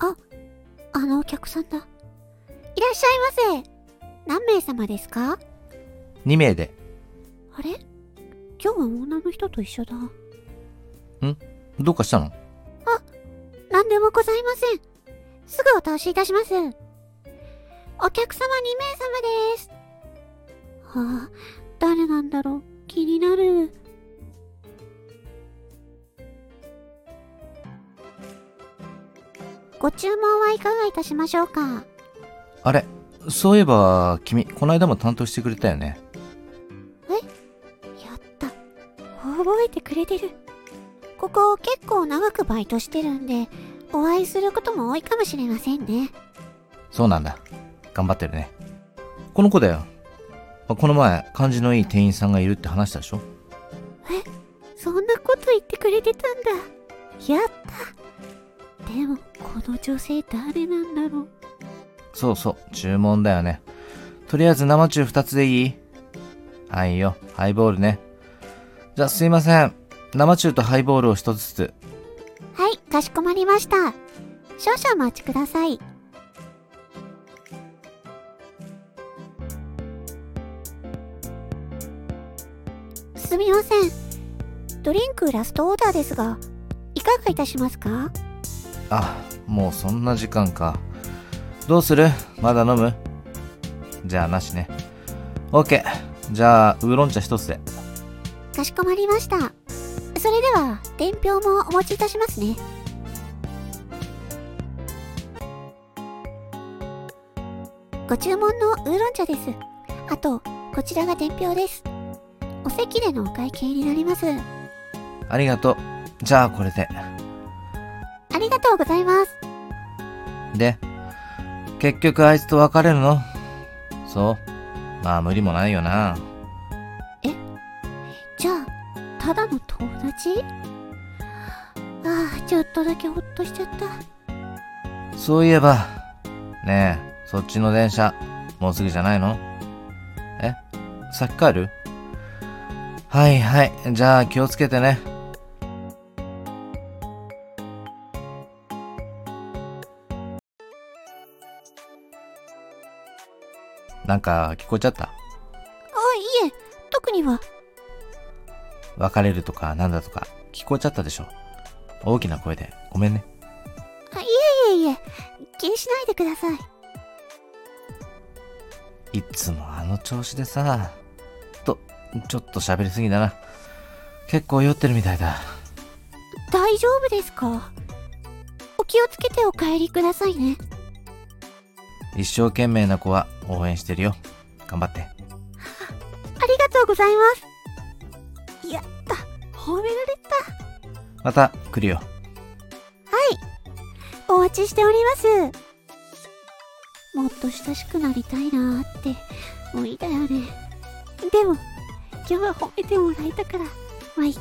あ、あのお客さんだ。いらっしゃいませ。何名様ですか？2名で。あれ？今日は女の人と一緒だ。どうかしたの？何でもございません。すぐお通しいたします。お客様2名様です。はあ、誰なんだろう気になる。ご注文はいかがいたしましょうか？あれそういえば、君、この間も担当してくれたよね。やった。覚えてくれてる。ここ結構長くバイトしてるんで、お会いすることも多いかもしれませんね。そうなんだ。頑張ってるね。この子だよ。まこの前、感じのいい店員さんがいるって話したでしょ？そんなこと言ってくれてたんだ。やった。でも、この女性誰なんだろう。そうそう、注文だよね。とりあえず生中2つでいい？はいよ、ハイボールね。じゃあすいません。生中とハイボールを1つずつ。はい、かしこまりました。少々お待ちください。すみません。ドリンクラストオーダーですが、いかがいたしますか？あ、もうそんな時間か。どうする？まだ飲む？じゃあなしね。OK。じゃあ、ウーロン茶1つで。かしこまりました。それでは、伝票もお持ちいたしますね。ご注文のウーロン茶です。あと、こちらが伝票です。お席でのお会計になります。ありがとう。じゃあこれで。ありがとうございます。で、結局あいつと別れるの？そうまあ無理もないよな。じゃあ、ただの友達？ああ、ちょっとだけほっとしちゃった。そういえば、ねえ、そっちの電車、もうすぐじゃないの？え？先帰る？はいはい、じゃあ気をつけてね。なんか聞こえちゃった？あ、いえ、特には。別れるとかなんだとか聞こえちゃったでしょ？大きな声でごめんね。あいえいえいえ、気にしないでください。いつもあの調子でさ。と、ちょっと喋りすぎだな。結構酔ってるみたいだ。大丈夫ですか？お気をつけてお帰りくださいね。一生懸命な子は応援してるよ。頑張って。ありがとうございます。やった。褒められた。また来るよ。お待ちしております。もっと親しくなりたいなーって、無理だよね。でも、今日は褒めてもらえたから、まあ、いっか。